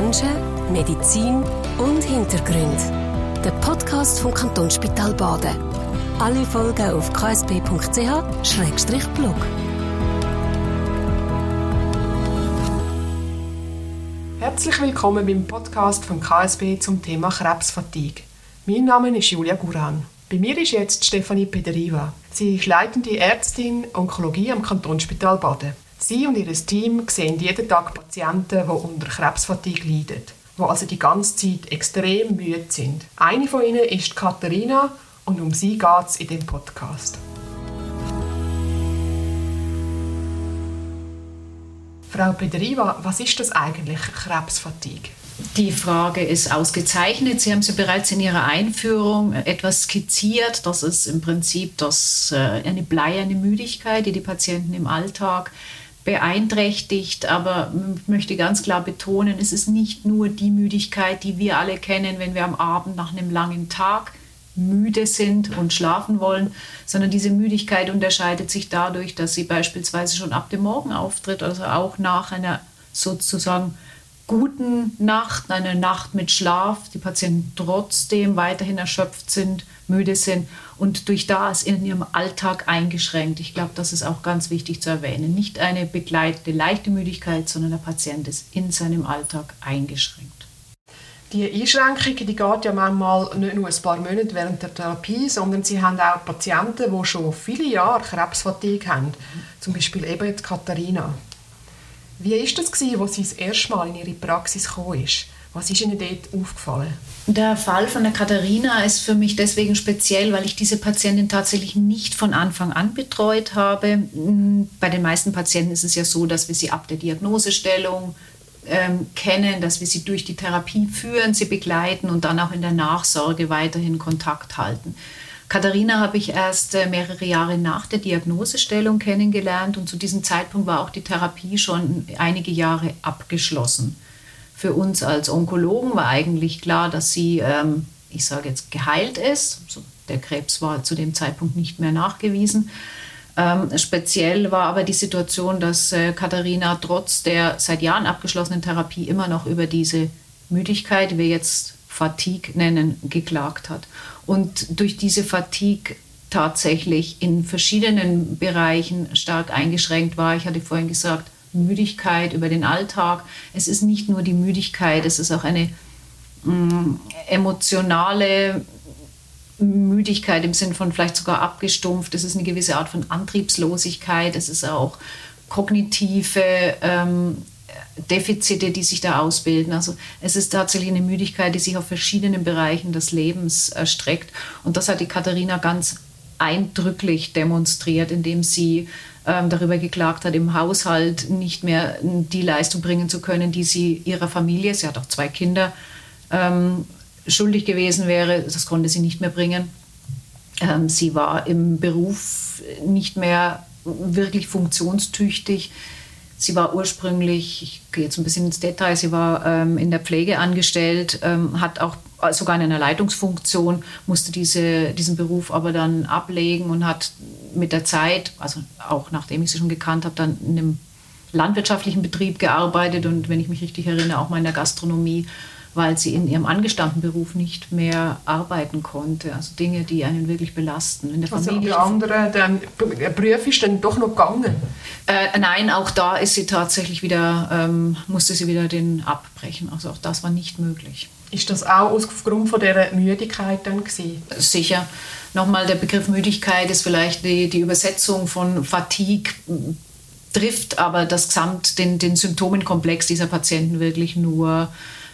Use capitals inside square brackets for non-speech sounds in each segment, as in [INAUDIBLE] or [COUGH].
Menschen, Medizin und Hintergrund. Der Podcast vom Kantonsspital Baden. Alle Folgen auf ksp.ch-blog. Herzlich willkommen beim Podcast vom KSB zum Thema Krebsfatigue. Mein Name ist Julia Guran. Bei mir ist jetzt Stefanie Pederiva. Sie ist leitende Ärztin Onkologie am Kantonsspital Baden. Sie und ihr Team sehen jeden Tag Patienten, die unter Krebsfatigue leiden, die also die ganze Zeit extrem müde sind. Eine von ihnen ist Katharina und um sie geht es in dem Podcast. Frau Pederiva, was ist das eigentlich, Krebsfatigue? Die Frage ist ausgezeichnet. Sie haben sie bereits in Ihrer Einführung etwas skizziert. Das ist im Prinzip das, äh, eine bleierne Müdigkeit, die die Patienten im Alltag beeinträchtigt. Aber ich möchte ganz klar betonen, es ist nicht nur die Müdigkeit, die wir alle kennen, wenn wir am Abend nach einem langen Tag müde sind und schlafen wollen, sondern diese Müdigkeit unterscheidet sich dadurch, dass sie beispielsweise schon ab dem Morgen auftritt, also auch nach einer sozusagen guten Nacht, einer Nacht mit Schlaf, die Patienten trotzdem weiterhin erschöpft sind, müde sind und durch das in ihrem Alltag eingeschränkt. Ich glaube, das ist auch ganz wichtig zu erwähnen. Nicht eine begleitete leichte Müdigkeit, sondern der Patient ist in seinem Alltag eingeschränkt. Die Einschränkung die geht ja manchmal nicht nur ein paar Monate während der Therapie, sondern Sie haben auch Patienten, die schon viele Jahre Krebsfatigue haben. Zum Beispiel eben die Katharina. Wie war das, gewesen, als sie das erste Mal in ihre Praxis ist? Was ist Ihnen dort aufgefallen? Der Fall von der Katharina ist für mich deswegen speziell, weil ich diese Patientin tatsächlich nicht von Anfang an betreut habe. Bei den meisten Patienten ist es ja so, dass wir sie ab der Diagnosestellung ähm, kennen, dass wir sie durch die Therapie führen, sie begleiten und dann auch in der Nachsorge weiterhin Kontakt halten. Katharina habe ich erst äh, mehrere Jahre nach der Diagnosestellung kennengelernt und zu diesem Zeitpunkt war auch die Therapie schon einige Jahre abgeschlossen. Für uns als Onkologen war eigentlich klar, dass sie, ähm, ich sage jetzt, geheilt ist. der Krebs war zu dem Zeitpunkt nicht mehr nachgewiesen. Ähm, speziell war aber die Situation, dass äh, Katharina trotz der seit Jahren abgeschlossenen Therapie immer noch über diese Müdigkeit, die wir jetzt Fatigue nennen, geklagt hat. Und durch diese Fatigue tatsächlich in verschiedenen Bereichen stark eingeschränkt war. Ich hatte vorhin gesagt, Müdigkeit über den Alltag. Es ist nicht nur die Müdigkeit, es ist auch eine mh, mm, emotionale Müdigkeit im Sinn von vielleicht sogar abgestumpft. Es ist eine gewisse Art von Antriebslosigkeit. Es ist auch kognitive ähm, Defizite, die sich da ausbilden. Also es ist tatsächlich eine Müdigkeit, die sich auf verschiedenen Bereichen des Lebens erstreckt. Und das hat die Katharina ganz eindrücklich demonstriert, indem sie ähm, darüber geklagt hat, im Haushalt nicht mehr die Leistung bringen zu können, die sie ihrer Familie, sie hat auch zwei Kinder, ähm, schuldig gewesen wäre. Das konnte sie nicht mehr bringen. Ähm, sie war im Beruf nicht mehr wirklich funktionstüchtig. Sie war ursprünglich, ich gehe jetzt ein bisschen ins Detail, sie war ähm, in der Pflege angestellt, ähm, hat auch sogar in einer Leitungsfunktion, musste diese, diesen Beruf aber dann ablegen und hat mit der Zeit, also auch nachdem ich sie schon gekannt habe, dann in einem landwirtschaftlichen Betrieb gearbeitet und wenn ich mich richtig erinnere, auch mal in der Gastronomie weil sie in ihrem angestammten Beruf nicht mehr arbeiten konnte. Also Dinge, die einen wirklich belasten. In der also Familie. Die andere, der Beruf ist dann doch noch gegangen? Äh, nein, auch da ist sie tatsächlich wieder, ähm, musste sie wieder den abbrechen. Also auch das war nicht möglich. Ist das auch aufgrund von der Müdigkeit dann gewesen? Sicher. Nochmal, der Begriff Müdigkeit ist vielleicht die, die Übersetzung von Fatigue trifft aber das Gesamt, den, den Symptomenkomplex dieser Patienten wirklich nur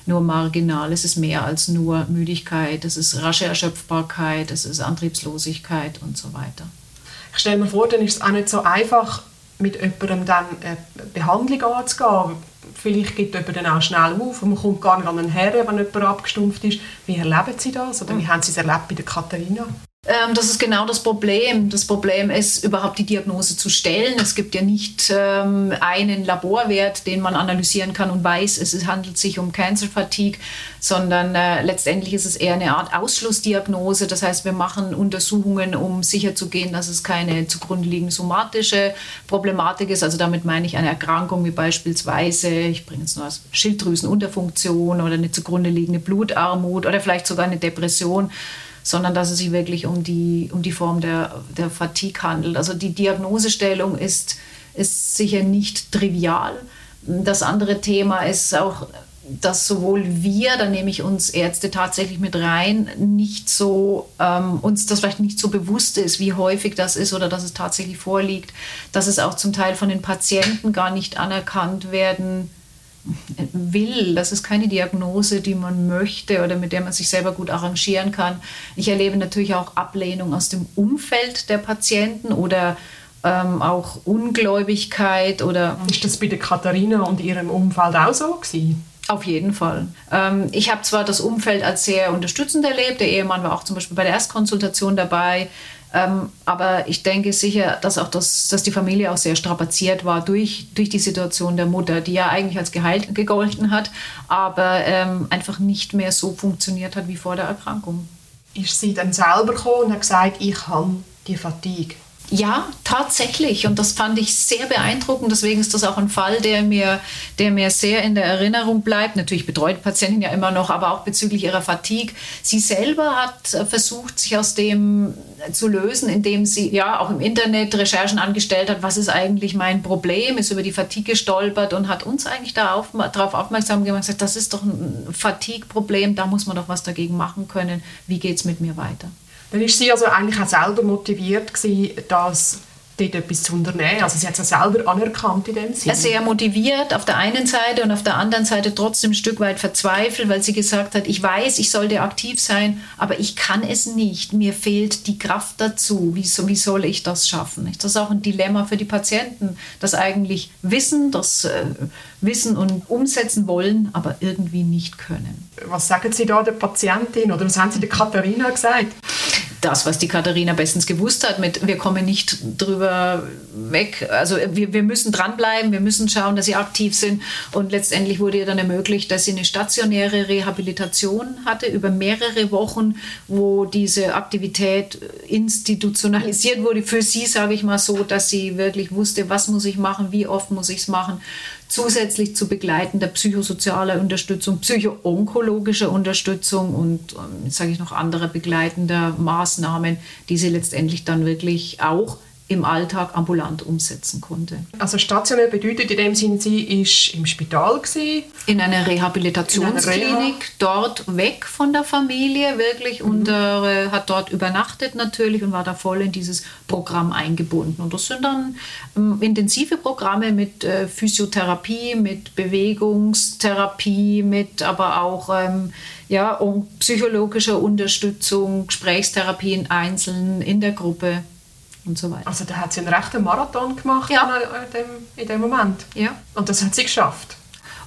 nur marginal. Es ist mehr als nur Müdigkeit, es ist rasche Erschöpfbarkeit, es ist Antriebslosigkeit und so weiter. Ich stelle mir vor, dann ist es auch nicht so einfach, mit jemandem dann eine Behandlung anzugehen. Vielleicht gibt jemand dann auch schnell auf und man kommt gar nicht an den Herren, wenn jemand abgestumpft ist. Wie erleben Sie das oder wie haben Sie es erlebt bei der Katharina? Ähm, das ist genau das Problem. Das Problem ist, überhaupt die Diagnose zu stellen. Es gibt ja nicht ähm, einen Laborwert, den man analysieren kann und weiß, es handelt sich um Cancer Fatigue, sondern äh, letztendlich ist es eher eine Art Ausschlussdiagnose. Das heißt, wir machen Untersuchungen, um sicherzugehen, dass es keine zugrunde liegende somatische Problematik ist. Also damit meine ich eine Erkrankung wie beispielsweise, ich bringe jetzt nur als Schilddrüsenunterfunktion oder eine zugrunde liegende Blutarmut oder vielleicht sogar eine Depression sondern dass es sich wirklich um die, um die Form der, der Fatigue handelt. Also die Diagnosestellung ist, ist sicher nicht trivial. Das andere Thema ist auch, dass sowohl wir, da nehme ich uns Ärzte tatsächlich mit rein, nicht so, ähm, uns das vielleicht nicht so bewusst ist, wie häufig das ist oder dass es tatsächlich vorliegt, dass es auch zum Teil von den Patienten gar nicht anerkannt werden will. Das ist keine Diagnose, die man möchte oder mit der man sich selber gut arrangieren kann. Ich erlebe natürlich auch Ablehnung aus dem Umfeld der Patienten oder ähm, auch Ungläubigkeit oder. Ist das bei der Katharina und ihrem Umfeld auch so gewesen? Auf jeden Fall. Ähm, ich habe zwar das Umfeld als sehr unterstützend erlebt. Der Ehemann war auch zum Beispiel bei der Erstkonsultation dabei. Ähm, aber ich denke sicher, dass auch das, dass die Familie auch sehr strapaziert war durch, durch die Situation der Mutter, die ja eigentlich als geheilt gegolten hat, aber ähm, einfach nicht mehr so funktioniert hat wie vor der Erkrankung. Ist sie dann selber gekommen und hat gesagt, ich habe die Fatigue? Ja, tatsächlich. Und das fand ich sehr beeindruckend. Deswegen ist das auch ein Fall, der mir, der mir sehr in der Erinnerung bleibt. Natürlich betreut Patientin ja immer noch, aber auch bezüglich ihrer Fatigue. Sie selber hat versucht, sich aus dem zu lösen, indem sie ja auch im Internet Recherchen angestellt hat, was ist eigentlich mein Problem, ist über die Fatigue gestolpert und hat uns eigentlich darauf, darauf aufmerksam gemacht, gesagt, das ist doch ein Fatigue-Problem, da muss man doch was dagegen machen können. Wie geht es mit mir weiter? Dann war sie also eigentlich auch selber motiviert gewesen, dass dort etwas zu unternehmen. Also sie hat es selber anerkannt in dem Sinne. Sehr motiviert auf der einen Seite und auf der anderen Seite trotzdem ein Stück weit verzweifelt, weil sie gesagt hat, ich weiß, ich sollte aktiv sein, aber ich kann es nicht. Mir fehlt die Kraft dazu. Wie, wie soll ich das schaffen? Das ist auch ein Dilemma für die Patienten, das eigentlich wissen, das äh, wissen und umsetzen wollen, aber irgendwie nicht können. Was sagen Sie da der Patientin oder was haben Sie der Katharina gesagt? Das, was die Katharina bestens gewusst hat, mit wir kommen nicht drüber weg. Also wir, wir müssen dranbleiben, wir müssen schauen, dass sie aktiv sind. Und letztendlich wurde ihr dann ermöglicht, dass sie eine stationäre Rehabilitation hatte über mehrere Wochen, wo diese Aktivität institutionalisiert wurde. Für sie, sage ich mal so, dass sie wirklich wusste, was muss ich machen, wie oft muss ich es machen zusätzlich zu begleitender psychosozialer Unterstützung, psychoonkologischer Unterstützung und, ähm, sage ich noch, andere begleitender Maßnahmen, die sie letztendlich dann wirklich auch im Alltag ambulant umsetzen konnte. Also stationär bedeutet in dem Sinne, sie ist im Spital gewesen. In einer Rehabilitationsklinik, in Reha. dort weg von der Familie, wirklich mhm. und äh, hat dort übernachtet natürlich und war da voll in dieses Programm eingebunden. Und das sind dann ähm, intensive Programme mit äh, Physiotherapie, mit Bewegungstherapie, mit aber auch ähm, ja, um psychologischer Unterstützung, Gesprächstherapien einzeln in der Gruppe und so weiter. Also da hat sie einen rechten Marathon gemacht ja. in, dem, in dem Moment. Ja. Und das hat sie geschafft.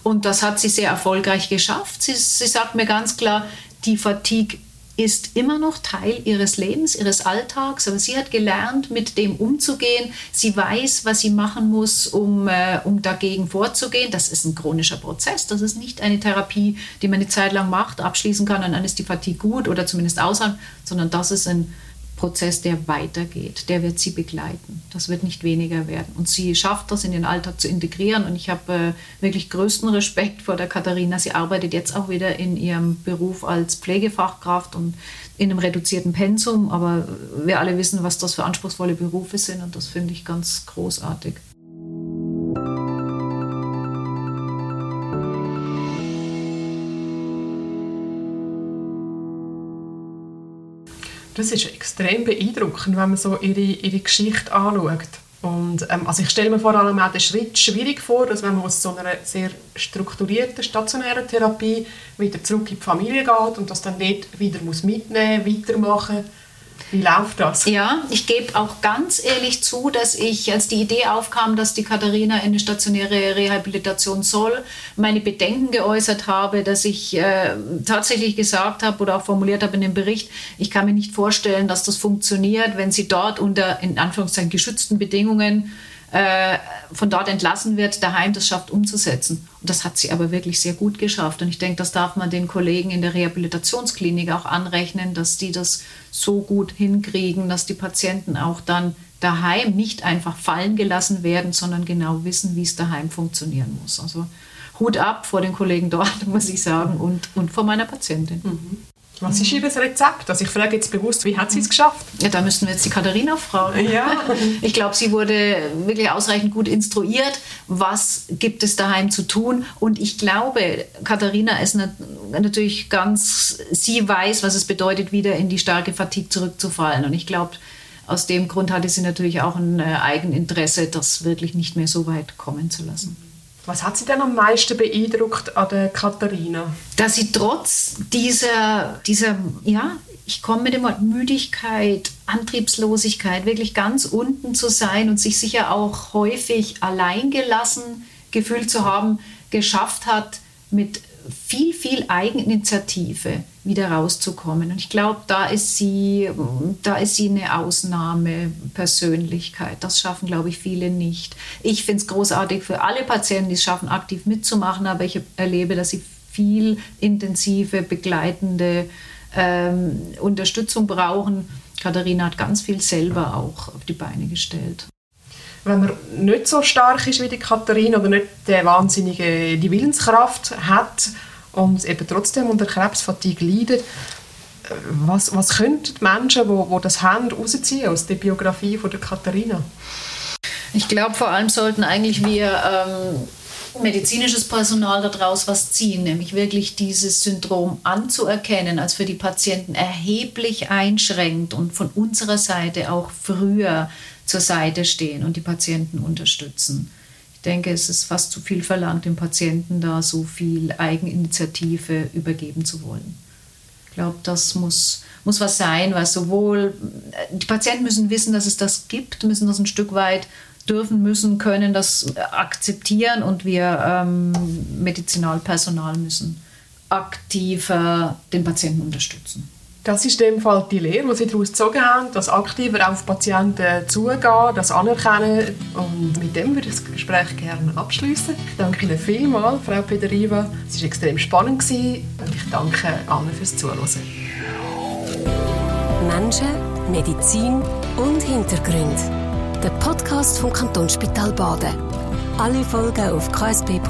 Und das hat sie sehr erfolgreich geschafft. Sie, sie sagt mir ganz klar, die Fatigue ist immer noch Teil ihres Lebens, ihres Alltags, aber sie hat gelernt, mit dem umzugehen. Sie weiß, was sie machen muss, um, äh, um dagegen vorzugehen. Das ist ein chronischer Prozess. Das ist nicht eine Therapie, die man eine Zeit lang macht, abschließen kann und dann ist die Fatigue gut oder zumindest aushalten, sondern das ist ein Prozess, der weitergeht. Der wird sie begleiten. Das wird nicht weniger werden. Und sie schafft das in den Alltag zu integrieren. Und ich habe äh, wirklich größten Respekt vor der Katharina. Sie arbeitet jetzt auch wieder in ihrem Beruf als Pflegefachkraft und in einem reduzierten Pensum. Aber wir alle wissen, was das für anspruchsvolle Berufe sind. Und das finde ich ganz großartig. Das ist extrem beeindruckend, wenn man so ihre, ihre Geschichte anschaut. Und, ähm, also ich stelle mir vor allem auch den Schritt schwierig vor, dass wenn man aus so einer sehr strukturierten stationären Therapie wieder zurück in die Familie geht und das dann dort wieder muss mitnehmen, weitermachen Wie läuft das? Ja, ich gebe auch ganz ehrlich zu, dass ich, als die Idee aufkam, dass die Katharina in eine stationäre Rehabilitation soll, meine Bedenken geäußert habe, dass ich äh, tatsächlich gesagt habe oder auch formuliert habe in dem Bericht, ich kann mir nicht vorstellen, dass das funktioniert, wenn sie dort unter in Anführungszeichen geschützten Bedingungen äh, von dort entlassen wird, daheim das schafft umzusetzen. Und das hat sie aber wirklich sehr gut geschafft. Und ich denke, das darf man den Kollegen in der Rehabilitationsklinik auch anrechnen, dass die das so gut hinkriegen, dass die Patienten auch dann daheim nicht einfach fallen gelassen werden, sondern genau wissen, wie es daheim funktionieren muss. Also Hut ab vor den Kollegen dort, [LAUGHS] muss ich sagen, und, und vor meiner Patientin. Mhm. Was ist Ihr Rezept? Also ich frage jetzt bewusst, wie hat sie es geschafft? Ja, da müssten wir jetzt die Katharina fragen. Ja. [LAUGHS] Ich glaube, sie wurde wirklich ausreichend gut instruiert, was gibt es daheim zu tun. Und ich glaube, Katharina ist natürlich ganz, sie weiß, was es bedeutet, wieder in die starke Fatigue zurückzufallen. Und ich glaube, aus dem Grund hatte sie natürlich auch ein äh, Eigeninteresse, das wirklich nicht mehr so weit kommen zu lassen. Was hat Sie denn am meisten beeindruckt an der Katharina? Dass sie trotz dieser, dieser ja, ich komme mit dem Wort Müdigkeit, Antriebslosigkeit, wirklich ganz unten zu sein und sich sicher auch häufig alleingelassen gefühlt zu haben, geschafft hat, mit viel, viel Eigeninitiative wieder rauszukommen. Und ich glaube, da ist sie, da ist sie eine Ausnahmepersönlichkeit. Das schaffen, glaube ich, viele nicht. Ich finde es großartig für alle Patienten, die es schaffen, aktiv mitzumachen, aber ich erlebe, dass sie viel intensive, begleitende ähm, Unterstützung brauchen. Katharina hat ganz viel selber auch auf die Beine gestellt wenn man nicht so stark ist wie die Katharina oder nicht die wahnsinnige die Willenskraft hat und eben trotzdem unter Krebsfatigue leidet, was, was könnten die Menschen, die, die das haben, rausziehen aus der Biografie von der Katharina? Ich glaube, vor allem sollten eigentlich wir ähm, medizinisches Personal daraus was ziehen, nämlich wirklich dieses Syndrom anzuerkennen, als für die Patienten erheblich einschränkt und von unserer Seite auch früher zur Seite stehen und die Patienten unterstützen. Ich denke, es ist fast zu viel verlangt, dem Patienten da so viel Eigeninitiative übergeben zu wollen. Ich glaube, das muss, muss was sein, was sowohl die Patienten müssen wissen, dass es das gibt, müssen das ein Stück weit dürfen, müssen, können das akzeptieren und wir ähm, Medizinalpersonal müssen aktiver den Patienten unterstützen. Das ist in dem Fall die Lehre, die Sie daraus gezogen haben, das aktiver auf Patienten zugehen, das anerkennen. Und mit dem würde ich das Gespräch gerne abschließen. Ich danke Ihnen vielmals, Frau Pederiva. Es war extrem spannend und ich danke allen fürs Zuhören. Menschen, Medizin und Hintergrund. Der Podcast vom Kantonsspital Baden. Alle Folgen auf ksp.ch-blog.